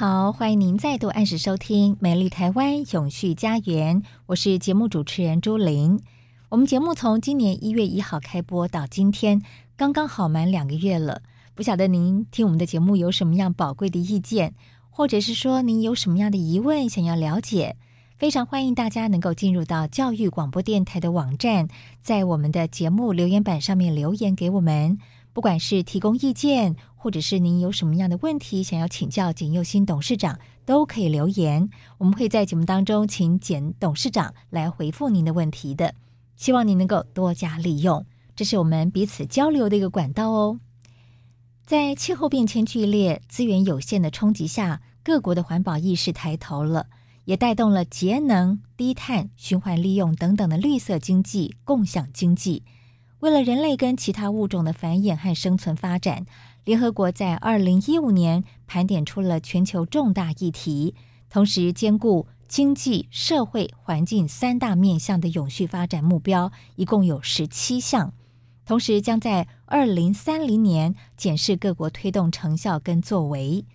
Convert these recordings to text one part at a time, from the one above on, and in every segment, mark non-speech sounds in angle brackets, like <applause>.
好，欢迎您再度按时收听《美丽台湾永续家园》，我是节目主持人朱琳。我们节目从今年一月一号开播到今天，刚刚好满两个月了。不晓得您听我们的节目有什么样宝贵的意见，或者是说您有什么样的疑问想要了解，非常欢迎大家能够进入到教育广播电台的网站，在我们的节目留言板上面留言给我们。不管是提供意见，或者是您有什么样的问题想要请教简又新董事长，都可以留言。我们会在节目当中请简董事长来回复您的问题的。希望您能够多加利用，这是我们彼此交流的一个管道哦。在气候变迁剧烈、资源有限的冲击下，各国的环保意识抬头了，也带动了节能、低碳、循环利用等等的绿色经济、共享经济。为了人类跟其他物种的繁衍和生存发展，联合国在二零一五年盘点出了全球重大议题，同时兼顾经济、社会、环境三大面向的永续发展目标，一共有十七项。同时将在二零三零年检视各国推动成效跟作为。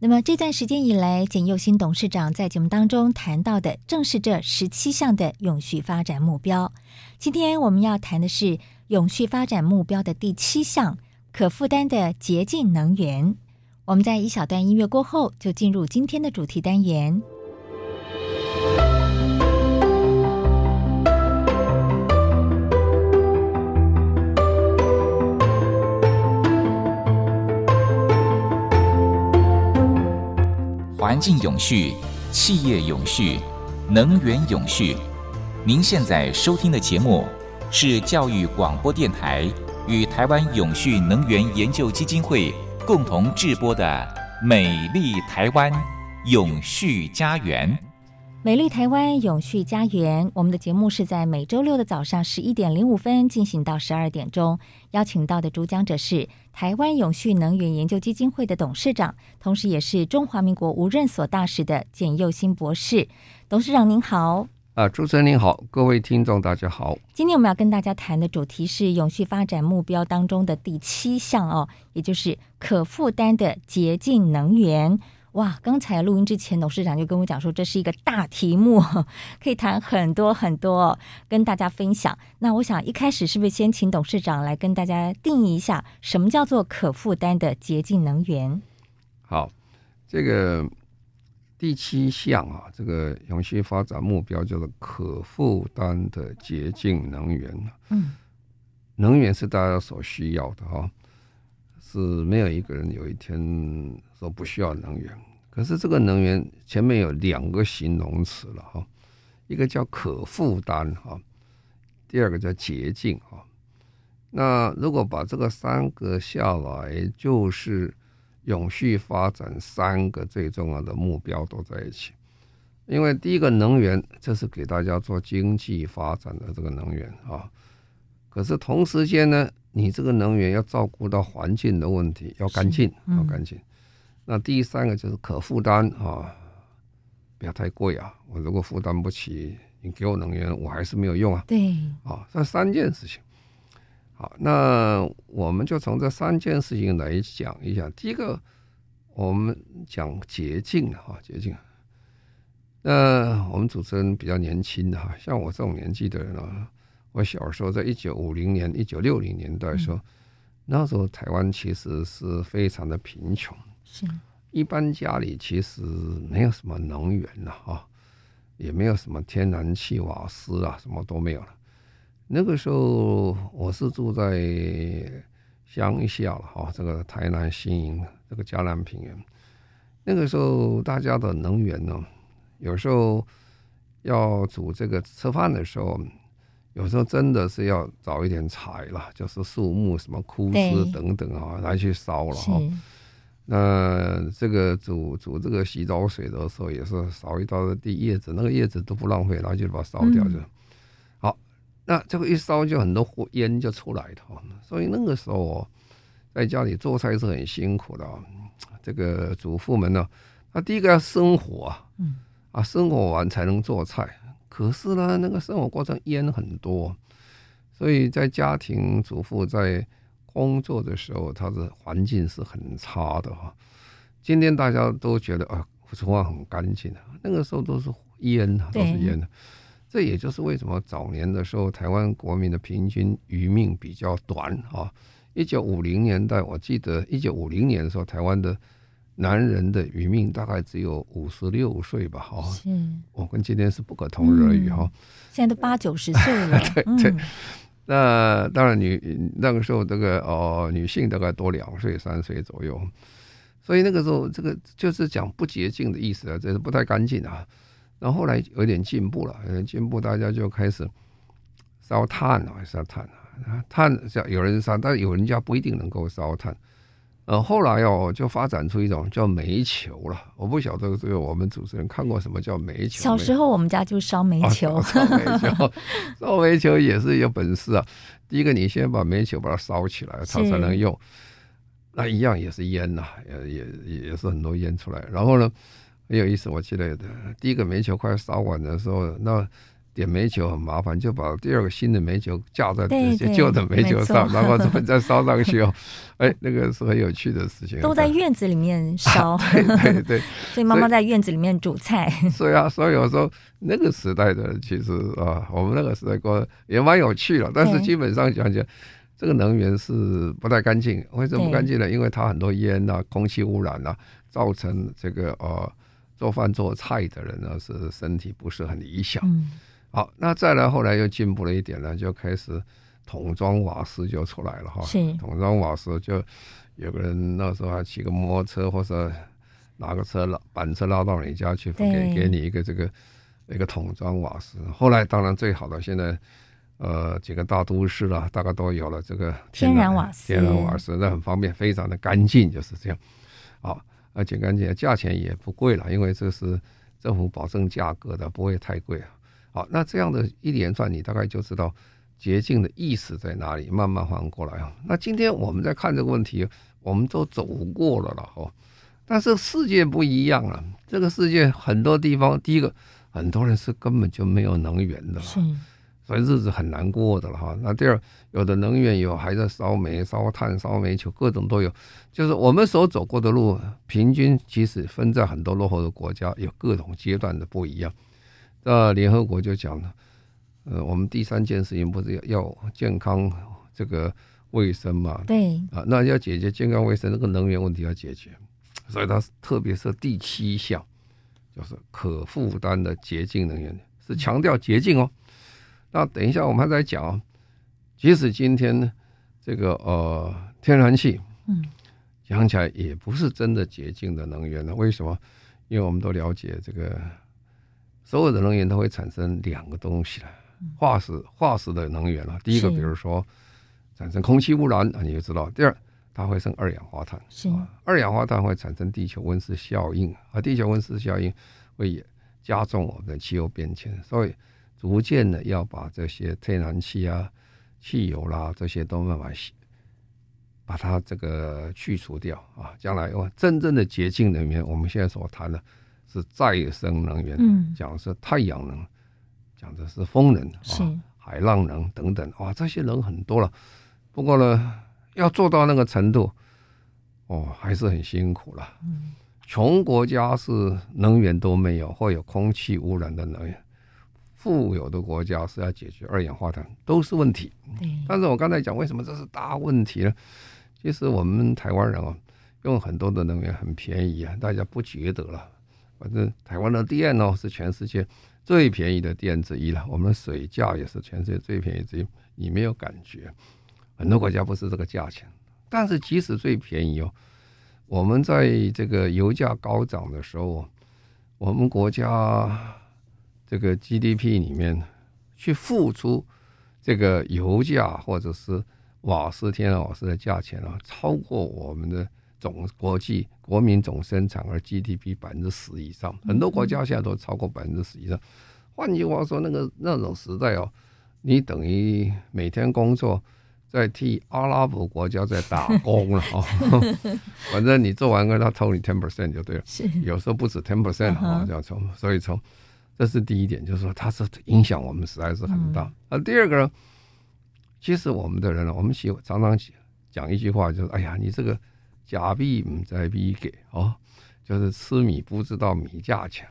那么这段时间以来，简又新董事长在节目当中谈到的，正是这十七项的永续发展目标。今天我们要谈的是。永续发展目标的第七项，可负担的洁净能源。我们在一小段音乐过后，就进入今天的主题单元。环境永续，企业永续，能源永续。您现在收听的节目。是教育广播电台与台湾永续能源研究基金会共同制播的《美丽台湾永续家园》。美丽台湾永续家园，我们的节目是在每周六的早上十一点零五分进行到十二点钟。邀请到的主讲者是台湾永续能源研究基金会的董事长，同时也是中华民国无任所大使的简佑新博士。董事长您好。啊，主持人您好，各位听众大家好。今天我们要跟大家谈的主题是永续发展目标当中的第七项哦，也就是可负担的洁净能源。哇，刚才录音之前，董事长就跟我讲说，这是一个大题目，可以谈很多很多，跟大家分享。那我想一开始是不是先请董事长来跟大家定义一下，什么叫做可负担的洁净能源？好，这个。第七项啊，这个永续发展目标叫做可负担的洁净能源。嗯，能源是大家所需要的哈，是没有一个人有一天说不需要能源。可是这个能源前面有两个形容词了哈，一个叫可负担哈，第二个叫洁净哈。那如果把这个三个下来，就是。永续发展三个最重要的目标都在一起，因为第一个能源，这是给大家做经济发展的这个能源啊。可是同时间呢，你这个能源要照顾到环境的问题，要干净，要干净。那第三个就是可负担啊，不要太贵啊。我如果负担不起，你给我能源，我还是没有用啊。对，啊，这三件事情。好，那我们就从这三件事情来讲一下。第一个，我们讲捷径哈，捷径。那我们主持人比较年轻哈，像我这种年纪的人啊，我小时候在一九五零年、一九六零年代的时候，嗯、那时候台湾其实是非常的贫穷，是，一般家里其实没有什么能源了哈。也没有什么天然气、瓦斯啊，什么都没有了。那个时候我是住在乡下了哈，这个台南新营这个嘉南平原。那个时候大家的能源呢，有时候要煮这个吃饭的时候，有时候真的是要找一点柴了，就是树木什么枯枝等等啊，来去烧了哈。那这个煮煮这个洗澡水的时候，也是扫一刀地叶子，那个叶子都不浪费，然后就把它烧掉就。那这个一烧就很多火烟就出来的，所以那个时候在家里做菜是很辛苦的。这个主妇们呢，他第一个要生火啊，啊生火完才能做菜。可是呢，那个生活过程烟很多，所以在家庭主妇在。工作的时候，它的环境是很差的哈。今天大家都觉得啊，厨房很干净，那个时候都是烟，都是烟。这也就是为什么早年的时候，台湾国民的平均余命比较短啊。一九五零年代，我记得一九五零年的时候，台湾的男人的余命大概只有五十六岁吧，哈。是。我跟今天是不可同日而语哈。现在都八九十岁了。<laughs> 对对。<laughs> 那当然女，女那个时候这个哦，女性大概多两岁三岁左右，所以那个时候这个就是讲不洁净的意思啊，这是不太干净啊。然后后来有点进步了，有点进步，大家就开始烧炭了，烧炭啊，炭有人烧，但有人家不一定能够烧炭。呃，后来哦，就发展出一种叫煤球了。我不晓得这个我们主持人看过什么叫煤球？小时候我们家就烧煤球，啊、烧煤球，<laughs> 烧煤球也是有本事啊。第一个，你先把煤球把它烧起来，它才能用。那一样也是烟呐、啊，也也也是很多烟出来。然后呢，很有意思，我记得的第一个煤球快烧完的时候，那。点煤球很麻烦，就把第二个新的煤球架在这些旧的煤球上，然后再烧上去哦。<laughs> 哎，那个是很有趣的事情。都在院子里面烧，对 <laughs> 对对。<laughs> 所以妈妈在院子里面煮菜。所以啊，所以有时候那个时代的其实啊，我们那个时代过也蛮有趣的。但是基本上讲讲，这个能源是不太干净。为什么不干净呢？因为它很多烟呐、空气污染呐，造成这个呃做饭做菜的人呢是身体不是很理想。嗯好，那再来后来又进步了一点呢，就开始桶装瓦斯就出来了哈。桶装瓦斯，就有个人那时候还骑个摩托车或者拿个车拉板车拉到你家去，给给你一个这个一个桶装瓦斯。后来当然最好的现在呃几个大都市了，大概都有了这个天然瓦斯，天然瓦斯那很方便，非常的干净，就是这样。好，而且干净，价钱也不贵了，因为这是政府保证价格的，不会太贵啊。好，那这样的一连串，你大概就知道洁净的意思在哪里，慢慢还过来啊。那今天我们在看这个问题，我们都走过了了哈。但是世界不一样了，这个世界很多地方，第一个很多人是根本就没有能源的，是，所以日子很难过的了哈。那第二，有的能源有还在烧煤、烧炭、烧煤球，各种都有。就是我们所走过的路，平均其实分在很多落后的国家，有各种阶段的不一样。那联合国就讲了，呃，我们第三件事情不是要要健康这个卫生嘛？对啊，那要解决健康卫生，这个能源问题要解决，所以它特别是第七项，就是可负担的洁净能源，是强调洁净哦。那等一下我们还在讲，即使今天这个呃天然气，嗯，讲起来也不是真的洁净的能源了。为什么？因为我们都了解这个。所有的能源都会产生两个东西了，化石化石的能源了。第一个，比如说产生空气污染啊，你就知道。第二，它会生二氧化碳，是二氧化碳会产生地球温室效应，啊地球温室效应会加重我们的气候变迁。所以，逐渐的要把这些天然气啊、汽油啦这些都慢慢把它这个去除掉啊。将来哇真正的洁净能源，我们现在所谈的。是再生能源，讲的是太阳能，讲的是风能啊，海浪能等等，哇，这些能很多了。不过呢，要做到那个程度，哦，还是很辛苦了。嗯穷国家是能源都没有，或有空气污染的能源；富有的国家是要解决二氧化碳，都是问题。但是我刚才讲，为什么这是大问题呢？其实我们台湾人啊，用很多的能源很便宜啊，大家不觉得了。反正台湾的电哦是全世界最便宜的电之一了，我们的水价也是全世界最便宜之一，你没有感觉。很多国家不是这个价钱，但是即使最便宜哦，我们在这个油价高涨的时候，我们国家这个 GDP 里面去付出这个油价或者是瓦斯、天然瓦斯的价钱啊，超过我们的。总国际国民总生产额 GDP 百分之十以上，很多国家现在都超过百分之十以上。换句话说，那个那种时代哦，你等于每天工作在替阿拉伯国家在打工了 <laughs> 哦。反正你做完个，他抽你 ten percent 就对了，有时候不止 ten percent 啊，这样抽。所以从这是第一点，就是说它是影响我们实在是很大。那第二个呢，其实我们的人呢，我们喜常常讲一句话，就是哎呀，你这个。假币不在币给哦，就是吃米不知道米价钱。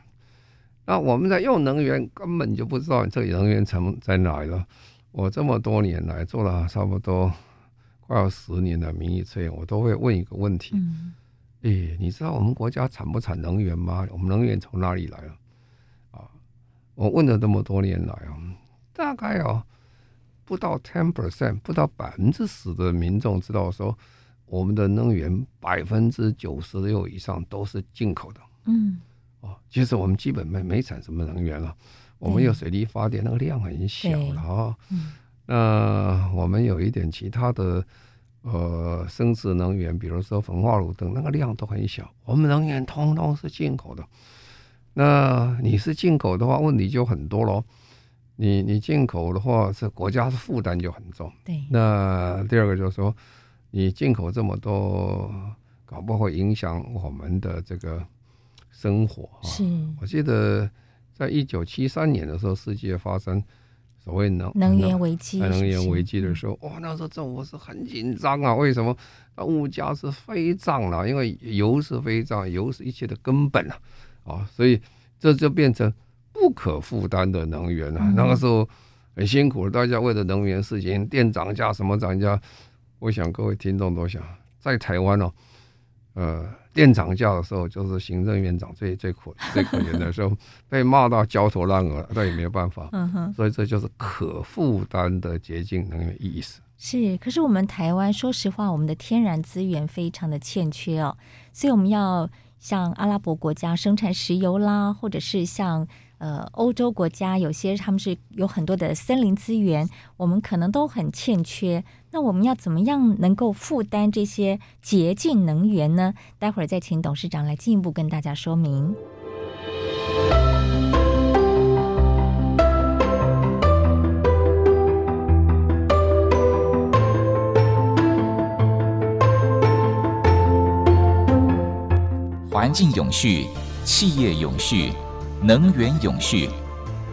那我们在用能源，根本就不知道这个能源成在哪里了。我这么多年来做了差不多快要十年的民意测验，我都会问一个问题：嗯、诶，你知道我们国家产不产能源吗？我们能源从哪里来了？啊，我问了这么多年来啊，大概啊不到 ten percent，不到百分之十的民众知道说。我们的能源百分之九十六以上都是进口的，嗯，哦，其实我们基本没没产什么能源了，我们有水力发电，那个量很小了啊，嗯，那我们有一点其他的呃生质能源，比如说焚化炉等，那个量都很小，我们能源通通是进口的。那你是进口的话，问题就很多喽。你你进口的话，是国家的负担就很重。对，那第二个就是说。你进口这么多，搞不好会影响我们的这个生活啊。是，我记得在一九七三年的时候，世界发生所谓能能源危机，能源危机的时候，哇，那时候政府是很紧张啊。为什么？那物价是飞涨了，因为油是飞涨，油是一切的根本啊。啊，所以这就变成不可负担的能源了。那个时候很辛苦，大家为了能源事情，电涨价，什么涨价。我想各位听众都想，在台湾哦，呃，电涨价的时候，就是行政院长最最苦最可怜的时候，被骂到焦头烂额，但也没有办法。嗯哼，所以这就是可负担的洁净能源意思。是，可是我们台湾，说实话，我们的天然资源非常的欠缺哦，所以我们要像阿拉伯国家生产石油啦，或者是像。呃，欧洲国家有些他们是有很多的森林资源，我们可能都很欠缺。那我们要怎么样能够负担这些洁净能源呢？待会儿再请董事长来进一步跟大家说明。环境永续，企业永续。能源永续，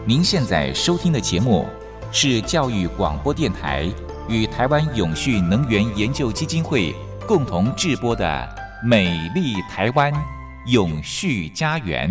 您现在收听的节目是教育广播电台与台湾永续能源研究基金会共同制播的《美丽台湾永续家园》。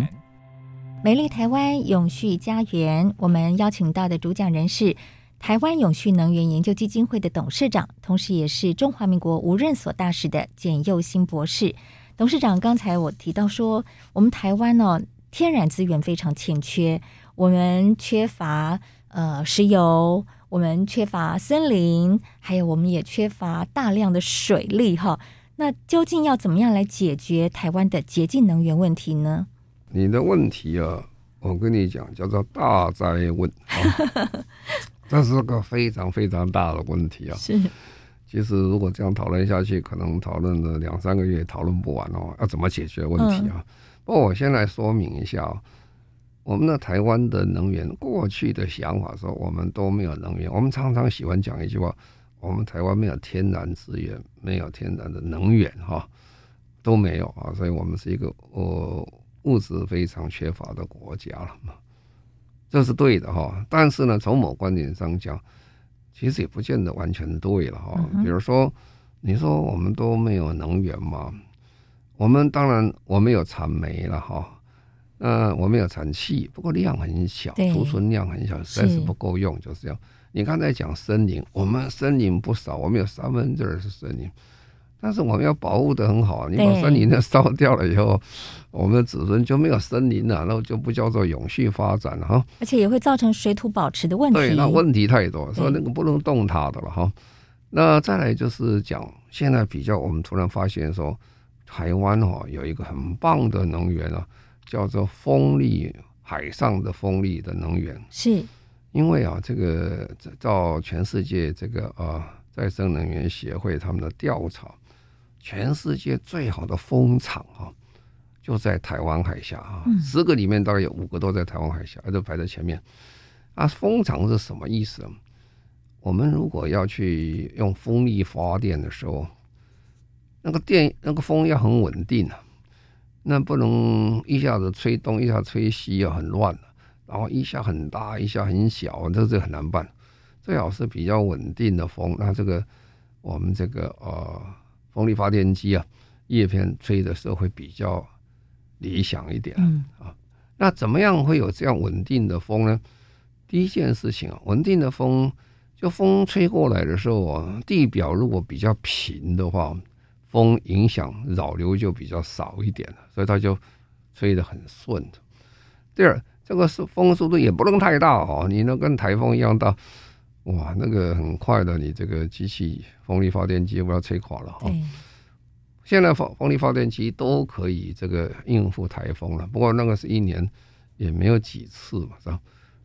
美丽台湾永续家园，我们邀请到的主讲人是台湾永续能源研究基金会的董事长，同时也是中华民国无任所大使的简佑新博士。董事长，刚才我提到说，我们台湾呢、哦。天然资源非常欠缺，我们缺乏呃石油，我们缺乏森林，还有我们也缺乏大量的水利哈。那究竟要怎么样来解决台湾的洁净能源问题呢？你的问题啊，我跟你讲，叫做大灾问，<laughs> 这是个非常非常大的问题啊。是，其实如果这样讨论下去，可能讨论了两三个月讨论不完哦。要怎么解决问题啊？嗯不过我先来说明一下哦，我们的台湾的能源，过去的想法说我们都没有能源。我们常常喜欢讲一句话：我们台湾没有天然资源，没有天然的能源，哈，都没有啊。所以我们是一个呃物质非常缺乏的国家了嘛，这是对的哈。但是呢，从某观点上讲，其实也不见得完全对了哈。比如说，你说我们都没有能源嘛？我们当然，我们有产煤了哈，嗯，我们有产气，不过量很小，储存量很小，实在是不够用，就是这样。你刚才讲森林，我们森林不少，我们有三分之二是森林，但是我们要保护的很好，你把森林都烧掉了以后，我们的子孙就没有森林了，那就不叫做永续发展了哈。而且也会造成水土保持的问题。对，那问题太多，所以那个不能动它的了哈。那再来就是讲，现在比较，我们突然发现说，台湾哦有一个很棒的能源啊，叫做风力，海上的风力的能源。是，因为啊，这个照全世界这个啊再生能源协会他们的调查。全世界最好的风场啊，就在台湾海峡啊，十个里面大概有五个都在台湾海峡，都排在前面。啊，风场是什么意思？我们如果要去用风力发电的时候，那个电那个风要很稳定啊，那不能一下子吹东，一下吹西啊，很乱，然后一下很大，一下很小，这这很难办。最好是比较稳定的风。那这个我们这个呃。风力发电机啊，叶片吹的时候会比较理想一点啊。那怎么样会有这样稳定的风呢？第一件事情啊，稳定的风，就风吹过来的时候啊，地表如果比较平的话，风影响扰流就比较少一点了，所以它就吹得很顺。第二，这个是风速度也不能太大哦，你能跟台风一样大。哇，那个很快的，你这个机器风力发电机不要吹垮了哈。现在风风力发电机都可以这个应付台风了，不过那个是一年也没有几次嘛，是吧？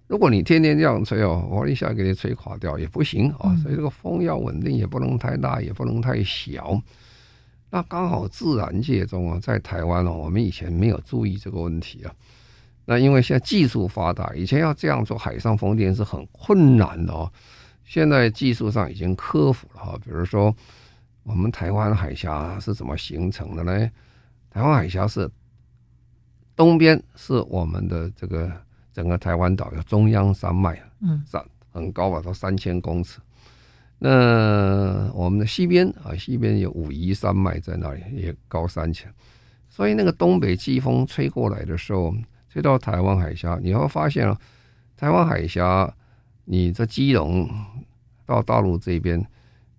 如果你天天这样吹哦，我一下给你吹垮掉也不行啊。所以这个风要稳定，也不能太大，也不能太小。那刚好自然界中啊，在台湾哦，我们以前没有注意这个问题啊。那因为现在技术发达，以前要这样做海上风电是很困难的哦。现在技术上已经克服了哈。比如说，我们台湾海峡是怎么形成的呢？台湾海峡是东边是我们的这个整个台湾岛有中央山脉，嗯，山很高吧，到三千公尺。那我们的西边啊，西边有武夷山脉在那里，也高三千。所以那个东北季风吹过来的时候。吹到台湾海峡，你会发现啊，台湾海峡，你这基隆到大陆这边，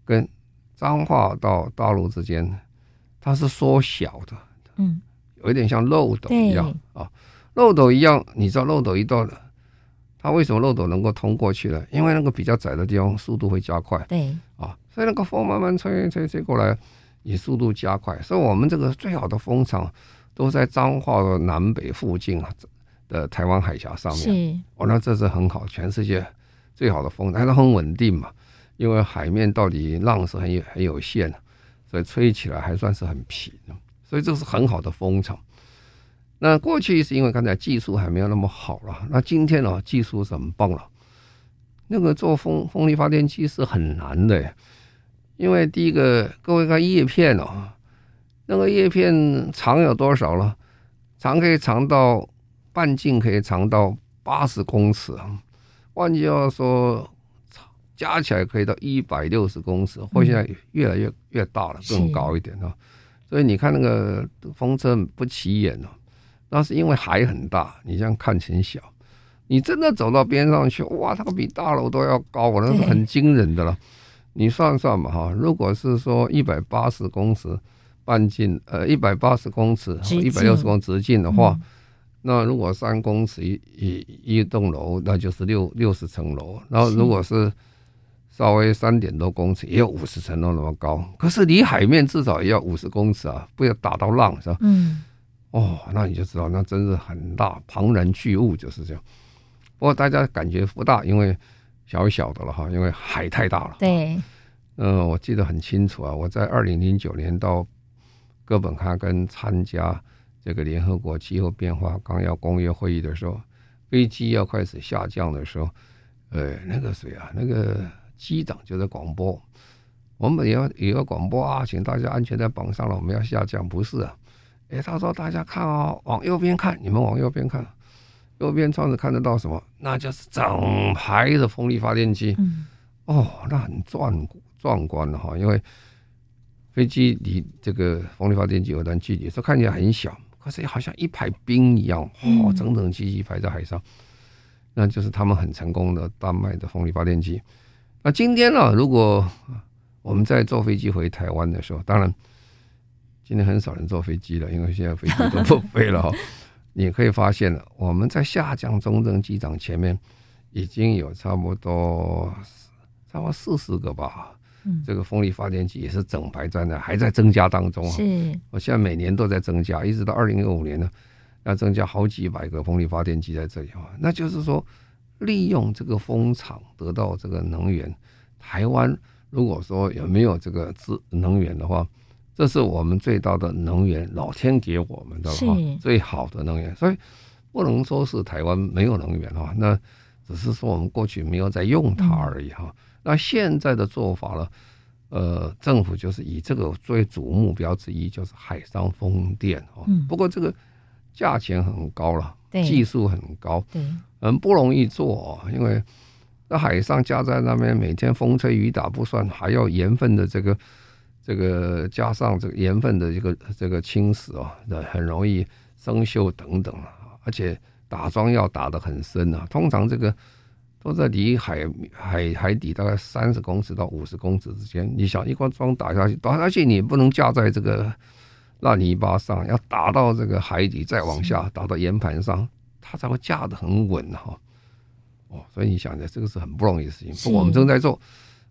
跟彰化到大陆之间，它是缩小的，嗯，有一点像漏斗一样啊，漏斗一样，你知道漏斗一到了，它为什么漏斗能够通过去呢？因为那个比较窄的地方，速度会加快，对，啊，所以那个风慢慢吹吹吹过来，你速度加快，所以我们这个最好的风场。都在彰化的南北附近啊的台湾海峡上面，哦，那这是很好，全世界最好的风，但是很稳定嘛，因为海面到底浪是很有很有限的，所以吹起来还算是很平，所以这是很好的风场。那过去是因为刚才技术还没有那么好了，那今天呢，技术是很棒了。那个做风风力发电机是很难的，因为第一个各位看叶片哦。那个叶片长有多少了？长可以长到半径可以长到八十公尺啊！换句话说，加起来可以到一百六十公尺，或现在越来越越大了，更高一点啊！所以你看那个风车不起眼哦，那是因为海很大，你这样看起来小。你真的走到边上去，哇，它比大楼都要高，那是很惊人的了。你算算吧，哈，如果是说一百八十公尺。半径呃一百八十公尺，一百六十公尺直径的话，嗯、那如果三公尺一一一栋楼，那就是六六十层楼。然后如果是稍微三点多公尺，也有五十层楼那么高。可是离海面至少也要五十公尺啊，不要打到浪是吧？嗯。哦，那你就知道，那真是很大，庞然巨物就是这样。不过大家感觉不大，因为小小的了哈，因为海太大了。对。嗯、呃，我记得很清楚啊，我在二零零九年到。哥本哈根参加这个联合国气候变化纲要公约会议的时候，飞机要开始下降的时候，呃，那个谁啊，那个机长就在广播，我们也要也要广播啊，请大家安全带绑上了，我们要下降，不是啊？哎，他说大家看啊、哦，往右边看，你们往右边看，右边窗子看得到什么？那就是整排的风力发电机，哦，那很壮壮观的哈，因为。飞机离这个风力发电机有段距离，说看起来很小，可是好像一排冰一样，哦，整整齐齐排在海上，嗯、那就是他们很成功的丹麦的风力发电机。那今天呢，如果我们在坐飞机回台湾的时候，当然今天很少人坐飞机了，因为现在飞机都 <laughs> 不飞了哈。<laughs> 你可以发现了，我们在下降中正机场前面已经有差不多差不多四十个吧。嗯，这个风力发电机也是整排在那，还在增加当中啊。是，我现在每年都在增加，一直到二零二五年呢，要增加好几百个风力发电机在这里哈。那就是说，利用这个风场得到这个能源，台湾如果说有没有这个资能源的话。这是我们最大的能源，老天给我们的哈，最好的能源，所以不能说是台湾没有能源哈，那只是说我们过去没有在用它而已哈。那现在的做法呢，呃，政府就是以这个作为主目标之一，就是海上风电哈。不过这个价钱很高了，技术很高，很不容易做，因为在海上架在那边，每天风吹雨打不算，还要盐分的这个。这个加上这个盐分的这个这个侵蚀啊，很容易生锈等等啊，而且打桩要打得很深啊，通常这个都在离海海海底大概三十公尺到五十公尺之间。你想一罐桩打下去，打下去你不能架在这个烂泥巴上，要打到这个海底，再往下打到岩盘上，它才会架得很稳哈。哦，所以你想的这个是很不容易的事情，不过我们正在做。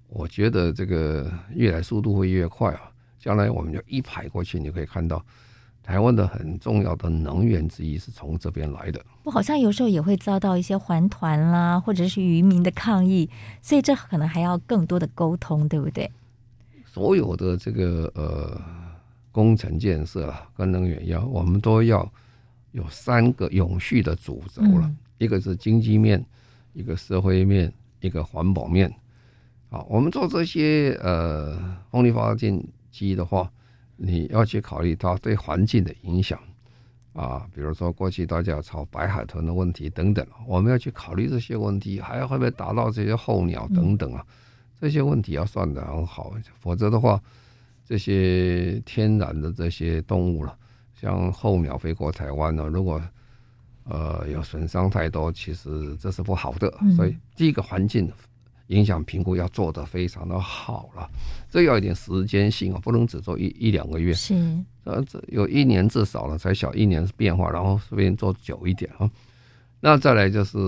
我觉得这个越来速度会越快啊！将来我们就一排过去，你可以看到台湾的很重要的能源之一是从这边来的。我好像有时候也会遭到一些环团啦，或者是渔民的抗议，所以这可能还要更多的沟通，对不对？所有的这个呃工程建设啊，跟能源要，我们都要有三个永续的主轴了，嗯、一个是经济面，一个社会面，一个环保面。好，我们做这些呃风力发电机的话，你要去考虑它对环境的影响啊，比如说过去大家要炒白海豚的问题等等，我们要去考虑这些问题，还要会不会打到这些候鸟等等啊？这些问题要算得很好，否则的话，这些天然的这些动物了，像候鸟飞过台湾呢，如果呃有损伤太多，其实这是不好的。所以第一个环境。影响评估要做得非常的好了，这要一点时间性啊，不能只做一一两个月。是，呃，这有一年至少了才小一年变化，然后顺便做久一点啊。那再来就是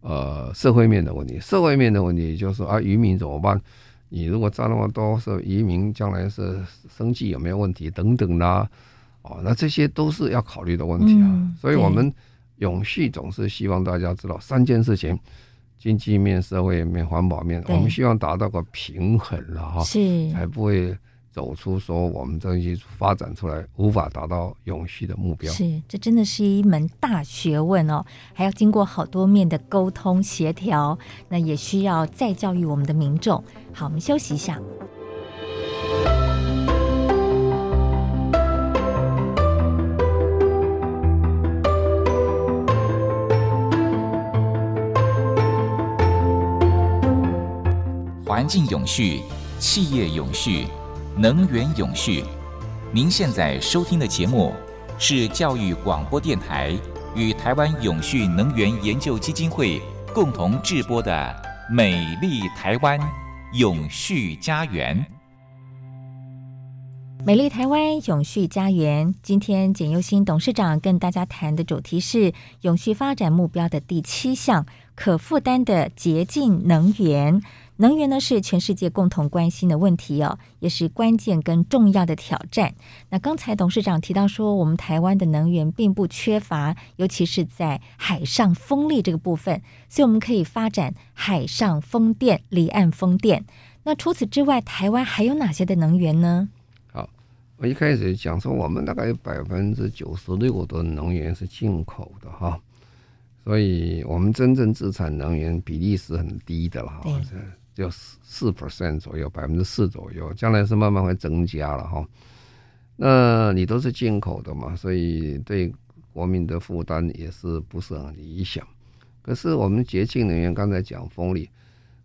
呃社会面的问题，社会面的问题就是啊渔民怎么办？你如果占那么多，是移民将来是生计有没有问题等等啦？哦，那这些都是要考虑的问题啊。嗯、所以我们永续总是希望大家知道三件事情。经济面、社会面、环保面，我们希望达到个平衡了哈，是才不会走出说我们这些发展出来无法达到永续的目标。是，这真的是一门大学问哦，还要经过好多面的沟通协调，那也需要再教育我们的民众。好，我们休息一下。环境永续，企业永续，能源永续。您现在收听的节目是教育广播电台与台湾永续能源研究基金会共同制播的《美丽台湾永续家园》。美丽台湾永续家园，今天简又新董事长跟大家谈的主题是永续发展目标的第七项：可负担的洁净能源。能源呢是全世界共同关心的问题哦，也是关键跟重要的挑战。那刚才董事长提到说，我们台湾的能源并不缺乏，尤其是在海上风力这个部分，所以我们可以发展海上风电、离岸风电。那除此之外，台湾还有哪些的能源呢？好，我一开始讲说，我们大概有百分之九十六的能源是进口的哈，所以我们真正自产能源比例是很低的了哈。就四四 percent 左右，百分之四左右，将来是慢慢会增加了哈。那你都是进口的嘛，所以对国民的负担也是不是很理想。可是我们洁净能源，刚才讲风力，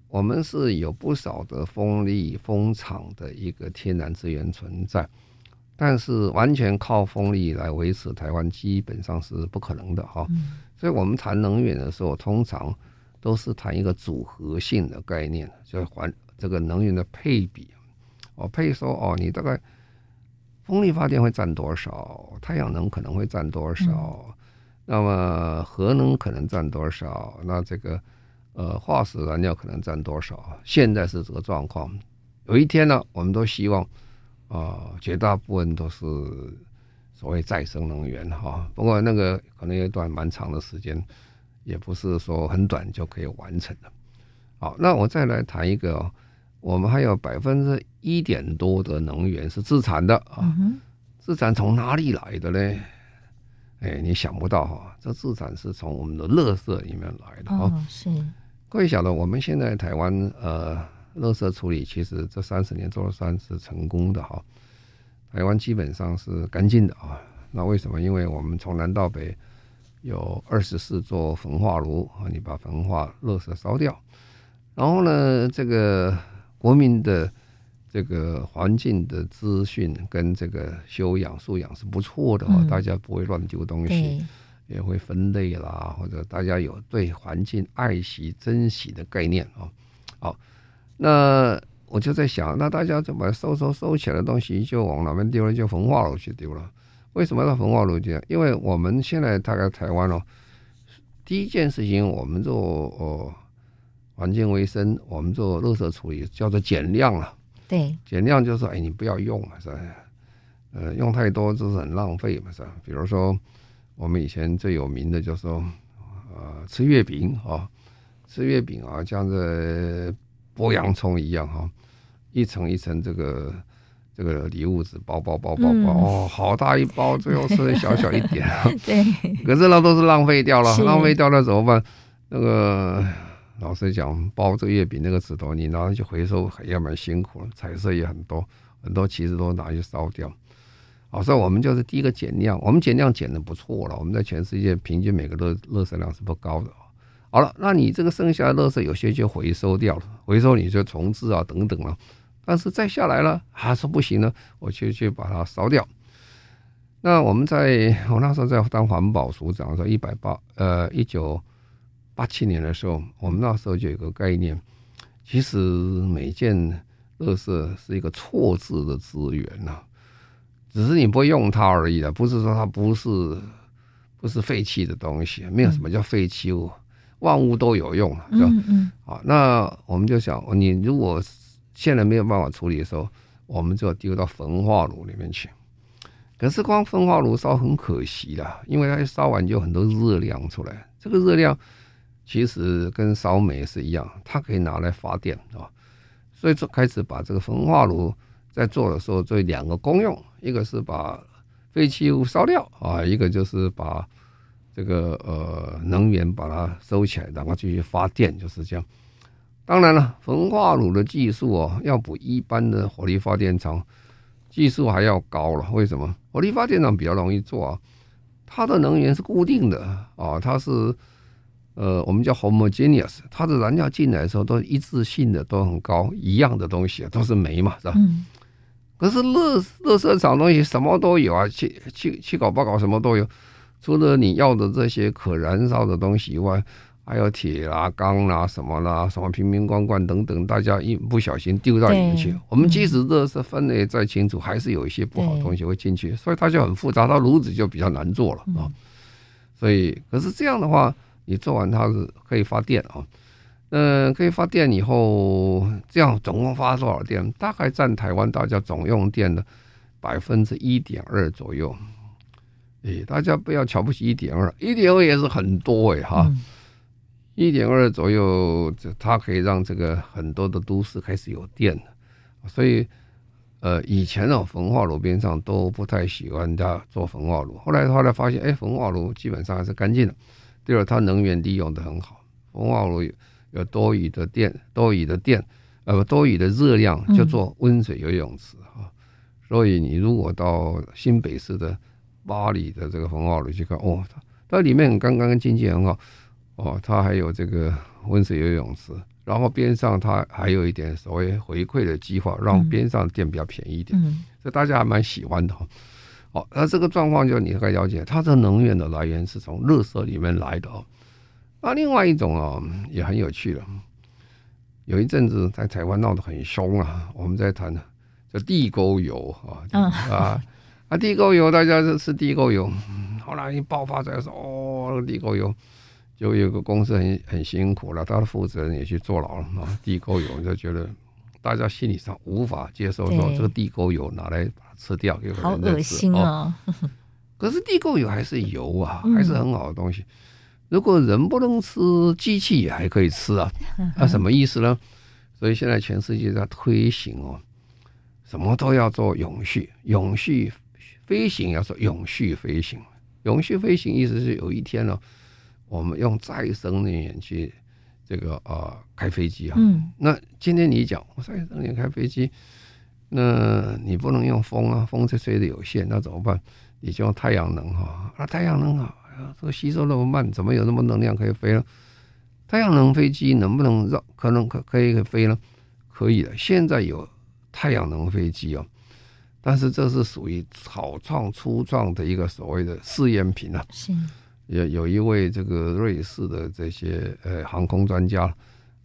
我们是有不少的风力风场的一个天然资源存在，但是完全靠风力来维持台湾基本上是不可能的哈。所以我们谈能源的时候，通常。都是谈一个组合性的概念，就是环这个能源的配比，我配说哦，你大概风力发电会占多少，太阳能可能会占多少，嗯、那么核能可能占多少，那这个呃化石燃料可能占多少？现在是这个状况。有一天呢，我们都希望啊、呃，绝大部分都是所谓再生能源哈。不过那个可能有一段蛮长的时间，也不是说很短就可以完成的。好，那我再来谈一个，我们还有百分之一点多的能源是自产的啊。自产从哪里来的呢？哎，你想不到哈，这自产是从我们的垃圾里面来的啊。是，各位晓得，我们现在台湾呃，垃圾处理其实这三十年做了三次成功的哈。台湾基本上是干净的啊。那为什么？因为我们从南到北有二十四座焚化炉啊，你把焚化垃圾烧掉。然后呢，这个国民的这个环境的资讯跟这个修养素养是不错的，嗯、大家不会乱丢东西，也会分类啦，或者大家有对环境爱惜、珍惜的概念啊。好，那我就在想，那大家怎么收收收起来的东西就往哪边丢了？就焚化炉去丢了？为什么要焚化炉去？因为我们现在大概台湾哦，第一件事情我们做哦。环境卫生，我们做垃圾处理叫做减量了。对，减量就是哎，你不要用嘛，是吧？呃，用太多就是很浪费嘛，是吧？比如说，我们以前最有名的就是说，呃，吃月饼啊，吃月饼啊，像这剥洋葱一样哈，一层一层这个这个礼物纸包包包包包、嗯、哦，好大一包，最后吃的小小一点。<laughs> 对，可是那都是浪费掉了，浪费掉了怎么办？那个。老实讲，包这个月饼那个纸头，你拿去回收也蛮辛苦，彩色也很多，很多其实都拿去烧掉。好，所以我们就是第一个减量，我们减量减的不错了。我们在全世界平均每个乐乐色量是不高的。好了，那你这个剩下的乐色有些就回收掉了，回收你就重置啊等等了。但是再下来了还是不行呢，我就去把它烧掉。那我们在我那时候在当环保署长的时候，一百八呃一九。八七年的时候，我们那时候就有个概念，其实每件垃圾是一个错置的资源呐，只是你不会用它而已的，不是说它不是不是废弃的东西，没有什么叫废弃物，万物都有用，是吧？嗯，好，那我们就想，你如果现在没有办法处理的时候，我们就要丢到焚化炉里面去。可是光焚化炉烧很可惜啦，因为它烧完就有很多热量出来，这个热量。其实跟烧煤是一样，它可以拿来发电啊，所以就开始把这个焚化炉在做的时候做两个功用，一个是把废弃物烧掉啊，一个就是把这个呃能源把它收起来，然后继续发电，就是这样。当然了，焚化炉的技术哦，要比一般的火力发电厂技术还要高了。为什么？火力发电厂比较容易做啊，它的能源是固定的啊，它是。呃，我们叫 homogeneous，它的燃料进来的时候都一致性的都很高，一样的东西都是煤嘛，是吧？嗯。可是垃垃圾场东西什么都有啊，去去去搞不搞什么都有，除了你要的这些可燃烧的东西以外，还有铁啦、钢啦、什么啦、什么瓶瓶罐罐等等，大家一不小心丢到里面去。我们即使这是分类再清楚，还是有一些不好的东西会进去，所以它就很复杂，它炉子就比较难做了啊。所以，可是这样的话。你做完它是可以发电啊，嗯，可以发电以后，这样总共发多少电？大概占台湾大家总用电的百分之一点二左右。诶，大家不要瞧不起一点二，一点二也是很多诶。哈，一点二左右，这它可以让这个很多的都市开始有电了。所以，呃，以前哦焚化炉边上都不太喜欢它做焚化炉，后来后来发现，哎，焚化炉基本上还是干净的。第二，它能源利用的很好，焚化炉有多余的电，多余的电，呃，多余的热量就做温水游泳池啊。所以你如果到新北市的八里的这个焚化炉去看，哦，它它里面刚刚经济很好，哦，它还有这个温水游泳池，然后边上它还有一点所谓回馈的计划，让边上店比较便宜一点，所以大家还蛮喜欢的。好，那这个状况就你可以了解，它的能源的来源是从垃圾里面来的哦。那另外一种哦，也很有趣的，有一阵子在台湾闹得很凶啊，我们在谈叫地沟油啊，啊啊地沟油，大家就吃地沟油。后来一爆发出来说，哦，地沟油，就有个公司很很辛苦了，他的负责人也去坐牢了啊。<laughs> 地沟油就觉得大家心理上无法接受，说这个地沟油拿来把它吃掉，有好恶心哦。<laughs> 可是地沟油还是油啊，还是很好的东西。如果人不能吃，机器也还可以吃啊。<laughs> 那什么意思呢？所以现在全世界在推行哦，什么都要做永续，永续飞行要说永续飞行，永续飞行意思是有一天呢，我们用再生能源去这个呃开飞机啊。嗯。那今天你讲我再生能源开飞机，那你不能用风啊，风吹吹的有限，那怎么办？你就用太阳能哈，啊太阳能啊。这个吸收那么慢，怎么有那么能量可以飞呢？太阳能飞机能不能绕？可能可可以飞呢？可以的。现在有太阳能飞机哦，但是这是属于草创初创的一个所谓的试验品啊。是。有有一位这个瑞士的这些呃航空专家，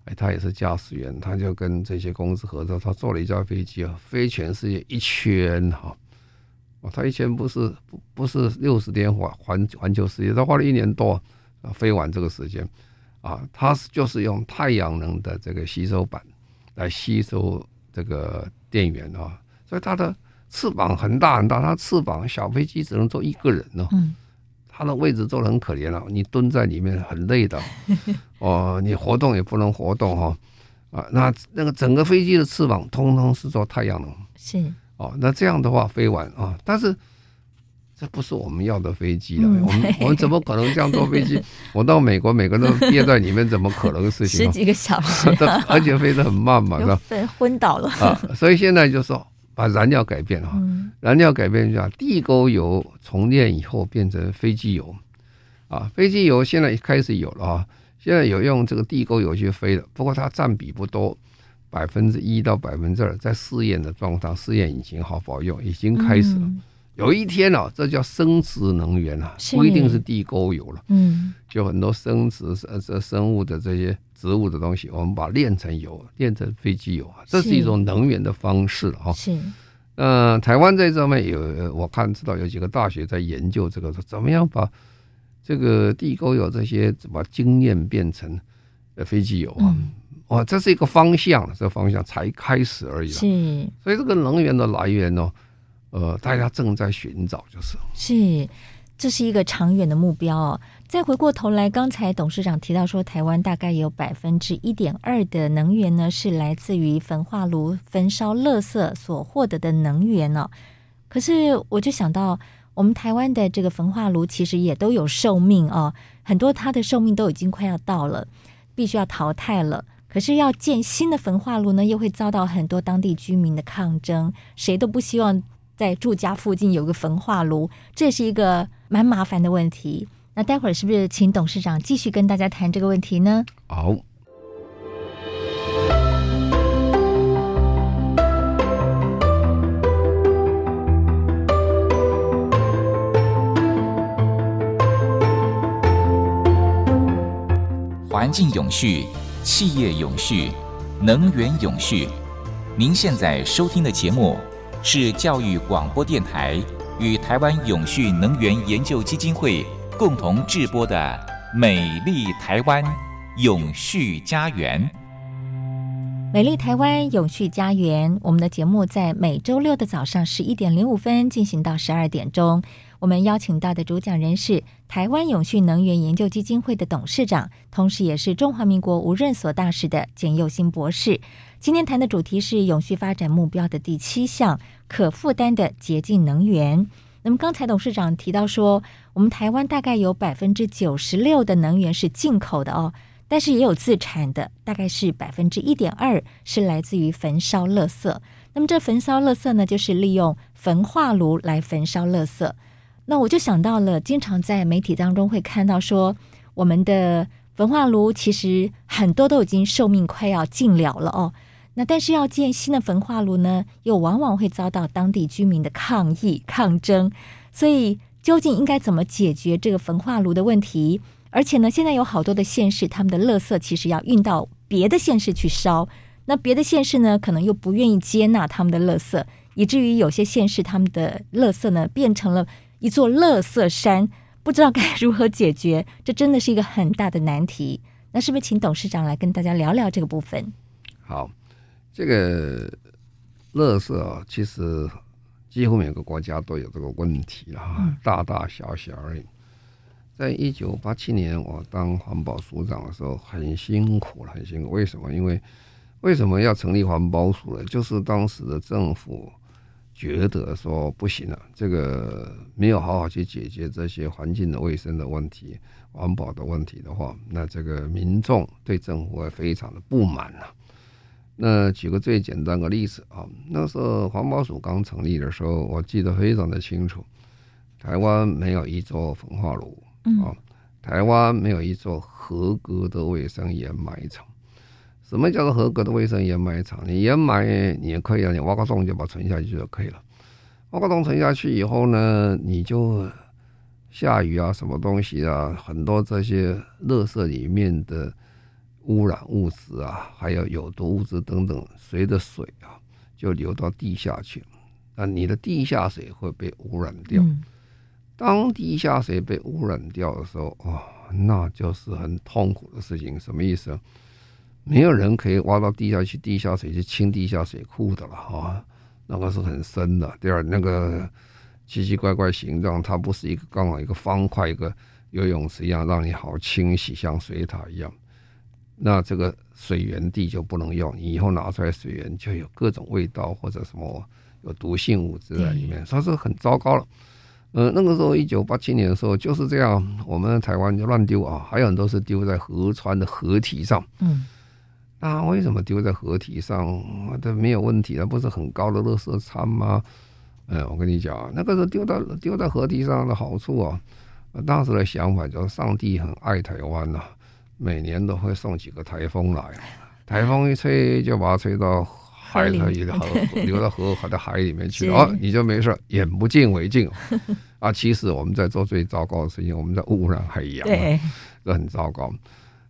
哎，他也是驾驶员，他就跟这些公司合作，他做了一架飞机啊，飞全世界一圈哈。他以前不是不不是六十天环环环球世界，他花了一年多啊飞完这个时间啊，他是就是用太阳能的这个吸收板来吸收这个电源啊，所以它的翅膀很大很大，它翅膀小飞机只能坐一个人哦，它的位置坐的很可怜了，你蹲在里面很累的 <laughs> 哦，你活动也不能活动哈啊，那那个整个飞机的翅膀通通是做太阳能是。哦，那这样的话飞完啊，但是这不是我们要的飞机了。我们我们怎么可能这样坐飞机？<laughs> 我到美国，每个人都憋在里面，怎么可能的事情？十几个小时，<laughs> 而且飞得很慢嘛，是吧？昏倒了啊！所以现在就说把燃料改变了，燃料改变一下，地沟油重炼以后变成飞机油啊，飞机油现在开始有了啊，现在有用这个地沟油去飞的，不过它占比不多。百分之一到百分之二，在试验的状态，试验引擎好不好用，已经开始了。嗯、有一天哦，这叫生殖能源啊，不一定是地沟油了。嗯，就很多生殖呃这生物的这些植物的东西，我们把它炼成油，炼成飞机油啊，这是一种能源的方式啊。是，嗯、呃，台湾在这上面有，我看知道有几个大学在研究这个，说怎么样把这个地沟油这些怎么精炼变成飞机油啊。嗯哦，这是一个方向，这个方向才开始而已。是，所以这个能源的来源呢，呃，大家正在寻找，就是是，这是一个长远的目标哦。再回过头来，刚才董事长提到说，台湾大概有百分之一点二的能源呢，是来自于焚化炉焚烧垃圾所获得的能源呢、可是我就想到，我们台湾的这个焚化炉其实也都有寿命哦，很多它的寿命都已经快要到了，必须要淘汰了。可是要建新的焚化炉呢，又会遭到很多当地居民的抗争。谁都不希望在住家附近有个焚化炉，这是一个蛮麻烦的问题。那待会儿是不是请董事长继续跟大家谈这个问题呢？好，环境永续。企业永续，能源永续。您现在收听的节目是教育广播电台与台湾永续能源研究基金会共同制播的《美丽台湾永续家园》。美丽台湾永续家园，我们的节目在每周六的早上十一点零五分进行到十二点钟。我们邀请到的主讲人是台湾永续能源研究基金会的董事长，同时也是中华民国无任所大使的简佑新博士。今天谈的主题是永续发展目标的第七项：可负担的洁净能源。那么刚才董事长提到说，我们台湾大概有百分之九十六的能源是进口的哦，但是也有自产的，大概是百分之一点二是来自于焚烧垃圾。那么这焚烧垃圾呢，就是利用焚化炉来焚烧垃圾。那我就想到了，经常在媒体当中会看到说，我们的焚化炉其实很多都已经寿命快要尽了了哦。那但是要建新的焚化炉呢，又往往会遭到当地居民的抗议抗争。所以究竟应该怎么解决这个焚化炉的问题？而且呢，现在有好多的县市，他们的垃圾其实要运到别的县市去烧。那别的县市呢，可能又不愿意接纳他们的垃圾，以至于有些县市他们的垃圾呢，变成了一座垃圾山，不知道该如何解决。这真的是一个很大的难题。那是不是请董事长来跟大家聊聊这个部分？好，这个垃圾啊，其实几乎每个国家都有这个问题了哈，嗯、大大小小而已。在一九八七年，我当环保署长的时候，很辛苦了，很辛苦。为什么？因为为什么要成立环保署呢？就是当时的政府觉得说不行了，这个没有好好去解决这些环境的卫生的问题、环保的问题的话，那这个民众对政府会非常的不满了。那举个最简单的例子啊，那时候环保署刚成立的时候，我记得非常的清楚，台湾没有一座焚化炉。啊，台湾没有一座合格的卫生掩埋场。什么叫做合格的卫生掩埋场？你掩埋你也可以啊，你挖个洞就把它存下去就可以了。挖个洞存下去以后呢，你就下雨啊，什么东西啊，很多这些垃圾里面的污染物质啊，还有有毒物质等等，随着水啊就流到地下去。那你的地下水会被污染掉。嗯当地下水被污染掉的时候，哦，那就是很痛苦的事情。什么意思？没有人可以挖到地下去，地下水去清地下水库的了啊，那个是很深的。第二，那个奇奇怪怪形状，它不是一个刚好一个方块一个游泳池一样，让你好清洗，像水塔一样。那这个水源地就不能用，你以后拿出来水源就有各种味道或者什么有毒性物质在里面，所以说很糟糕了。呃，那个时候一九八七年的时候就是这样，我们台湾就乱丢啊，还有很多是丢在河川的河堤上。嗯，那为什么丢在河堤上？这没有问题的，不是很高的垃圾山吗？嗯，我跟你讲，那个时候丢到丢在河堤上的好处啊。当时的想法就是上帝很爱台湾呐，每年都会送几个台风来，台风一吹就把它吹到。海里流 <laughs> 到河海的海里面去。哦，你就没事，眼不见为净 <laughs> 啊！其实我们在做最糟糕的事情，我们在污染海洋，这很糟糕。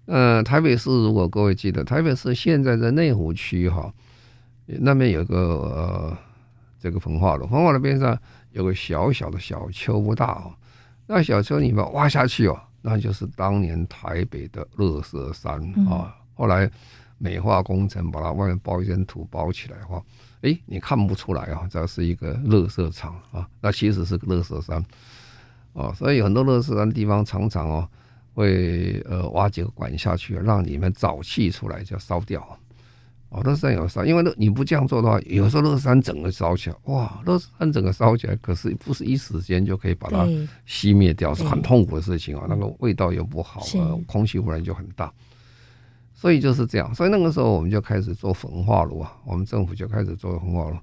嗯、呃，台北市如果各位记得，台北市现在在内湖区哈，那边有个呃这个焚化炉，焚化炉边上有个小小的小丘不大哦，那小丘你们挖下去哦，那就是当年台北的乐色山啊，后来。美化工程，把它外面包一层土包起来的话，哎，你看不出来啊，这是一个乐色场啊，那其实是个乐色山啊，所以很多乐色山地方常常哦会呃挖几个管下去，让里面沼气出来就烧掉。哦，垃圾山有烧，因为那你不这样做的话，有时候乐山整个烧起来，哇，乐山整个烧起来，可是不是一时间就可以把它熄灭掉，是很痛苦的事情啊，那个味道又不好，空气污染就很大。所以就是这样，所以那个时候我们就开始做焚化炉啊，我们政府就开始做焚化炉。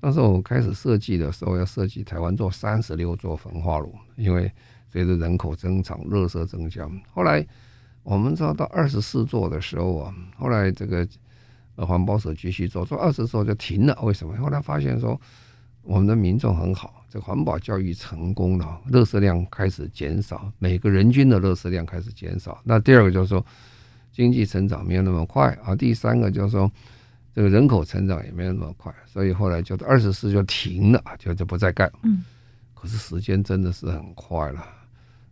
那时候我开始设计的时候，要设计台湾做三十六座焚化炉，因为随着人口增长、热色增加。后来我们知道到二十四座的时候啊，后来这个呃环保署继续做，做二十座就停了。为什么？后来发现说我们的民众很好，这环保教育成功了，垃圾量开始减少，每个人均的垃圾量开始减少。那第二个就是说。经济成长没有那么快啊，第三个就是说，这个人口成长也没有那么快，所以后来就二十四就停了，就就不再干。嗯，可是时间真的是很快了，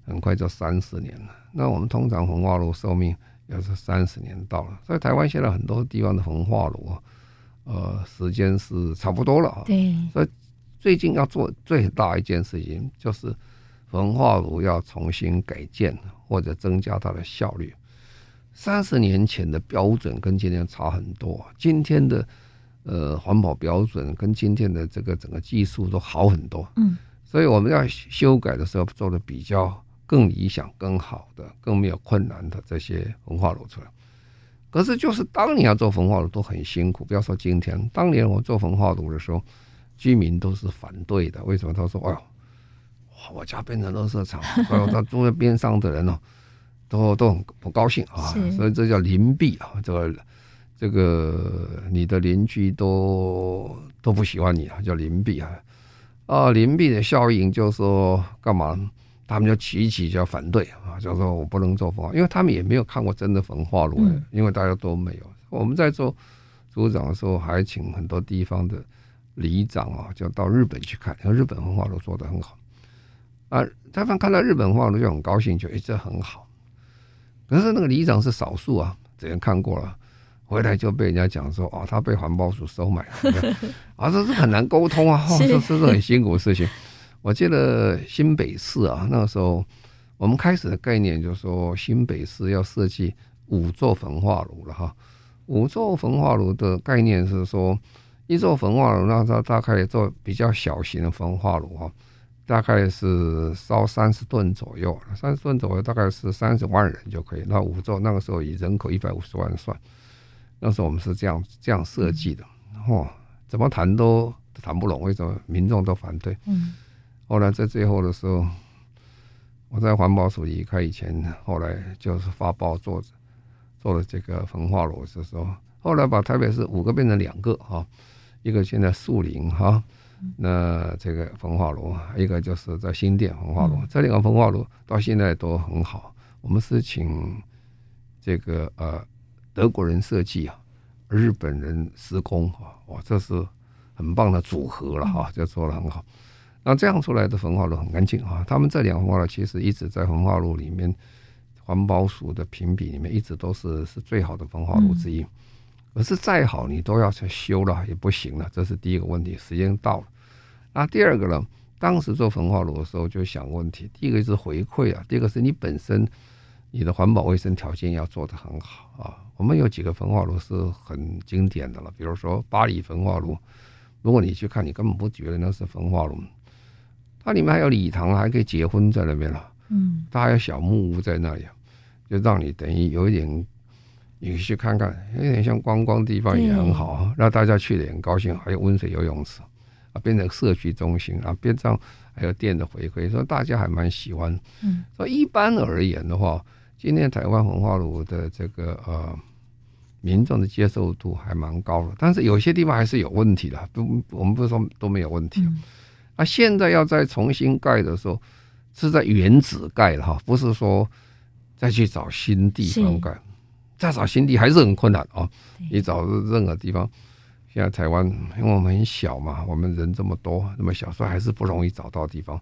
很快就三十年了。那我们通常焚化炉寿命要是三十年到了，所以台湾现在很多地方的焚化炉啊，呃，时间是差不多了啊。对，所以最近要做最大一件事情就是焚化炉要重新改建或者增加它的效率。三十年前的标准跟今天差很多，今天的呃环保标准跟今天的这个整个技术都好很多，嗯，所以我们要修改的时候做的比较更理想、更好的、更没有困难的这些焚化炉出来。可是就是当年要做焚化炉都很辛苦，不要说今天，当年我做焚化炉的时候，居民都是反对的。为什么？他说：“哎呦，我家变成垃圾场，所以他住在边上的人呢。”都都很不高兴啊，所以这叫邻避啊，这个这个你的邻居都都不喜欢你啊，叫邻避啊。啊，邻避的效应就是说干嘛？他们就起一起就要反对啊，就说我不能做焚化，因为他们也没有看过真的焚化炉，因为大家都没有。我们在做组长的时候，还请很多地方的里长啊，就到日本去看，因为日本焚化炉做的很好啊。他们看到日本焚化炉就很高兴，觉得这很好。可是那个里长是少数啊，之前看过了，回来就被人家讲说哦，他被环保署收买了，<laughs> 啊，这是很难沟通啊，哦、这这是很辛苦的事情。我记得新北市啊，那个时候我们开始的概念就是说，新北市要设计五座焚化炉了哈。五座焚化炉的概念是说，一座焚化炉那它大概做比较小型的焚化炉哈。大概是烧三十吨左右，三十吨左右大概是三十万人就可以。那五座那个时候以人口一百五十万算，那时候我们是这样这样设计的。哦，怎么谈都谈不拢，为什么民众都反对？嗯。后来在最后的时候，我在环保署离开以前，后来就是发包做做了这个焚化炉的时候，后来把台北市五个变成两个哈，一个现在树林哈。那这个焚化炉，一个就是在新店焚化炉，这两个焚化炉到现在都很好。我们是请这个呃德国人设计啊，日本人施工啊，哇，这是很棒的组合了哈，就做的很好。那这样出来的焚化炉很干净啊。他们这两个焚化炉其实一直在焚化炉里面环保署的评比里面一直都是是最好的焚化炉之一。可是再好，你都要去修了也不行了，这是第一个问题。时间到了，那第二个呢？当时做焚化炉的时候就想问题，第一个是回馈啊，第二个是你本身你的环保卫生条件要做得很好啊。我们有几个焚化炉是很经典的了，比如说巴黎焚化炉，如果你去看，你根本不觉得那是焚化炉，它里面还有礼堂，还可以结婚在那边了，嗯，它还有小木屋在那里，就让你等于有一点。你去看看，有点像观光地方也很好，让大家去的很高兴。还有温水游泳池啊，变成社区中心啊，边上还有店的回馈，所以大家还蛮喜欢。嗯，所以一般而言的话，今天台湾文化炉的这个呃民众的接受度还蛮高的，但是有些地方还是有问题的。不，我们不是说都没有问题。嗯、啊，现在要再重新盖的时候，是在原址盖的哈，不是说再去找新地方盖。再找新地还是很困难啊！你找任何地方，现在台湾因为我们很小嘛，我们人这么多，那么小，所以还是不容易找到地方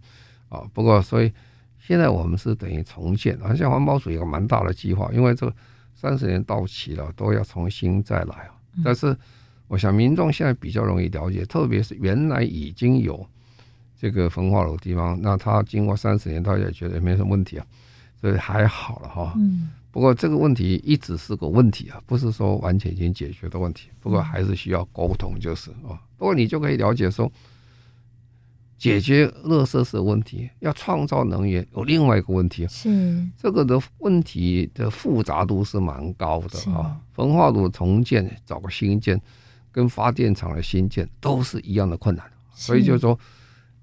啊。不过，所以现在我们是等于重建，好像环保署有个蛮大的计划，因为这三十年到期了，都要重新再来啊。但是，我想民众现在比较容易了解，特别是原来已经有这个焚化炉的地方，那他经过三十年，他也觉得没什么问题啊，所以还好了哈。嗯。不过这个问题一直是个问题啊，不是说完全已经解决的问题。不过还是需要沟通，就是啊。不过你就可以了解说，解决热设施问题，要创造能源有另外一个问题，是这个的问题的复杂度是蛮高的啊。焚化炉重建、找个新建，跟发电厂的新建都是一样的困难。所以就是说，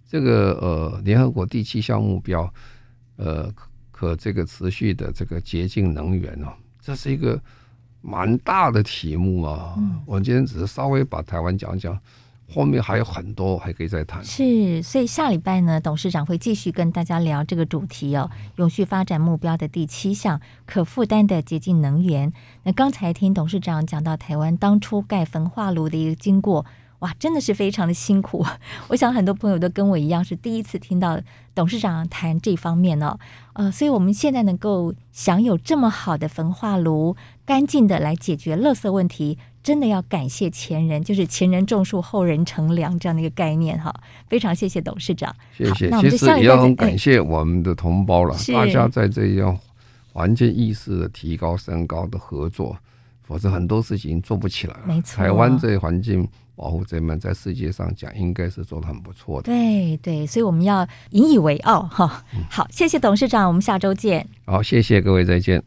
这个呃，联合国第七项目标，呃。可这个持续的这个洁净能源哦，这是一个蛮大的题目啊。嗯、我今天只是稍微把台湾讲讲，后面还有很多还可以再谈。是，所以下礼拜呢，董事长会继续跟大家聊这个主题哦，永续发展目标的第七项，可负担的洁净能源。那刚才听董事长讲到台湾当初盖焚化炉的一个经过。哇，真的是非常的辛苦。<laughs> 我想很多朋友都跟我一样，是第一次听到董事长谈这方面哦。呃，所以我们现在能够享有这么好的焚化炉，干净的来解决垃圾问题，真的要感谢前人，就是前人种树，后人乘凉这样的一个概念哈。非常谢谢董事长，谢谢。那我们其实也要很感谢我们的同胞了，哎、大家在这样环境意识的提高、升高的合作，否则很多事情做不起来。没错，台湾这环境。保护者们在世界上讲，应该是做的很不错的。对对，所以我们要引以为傲哈。好，谢谢董事长，我们下周见。好，谢谢各位，再见。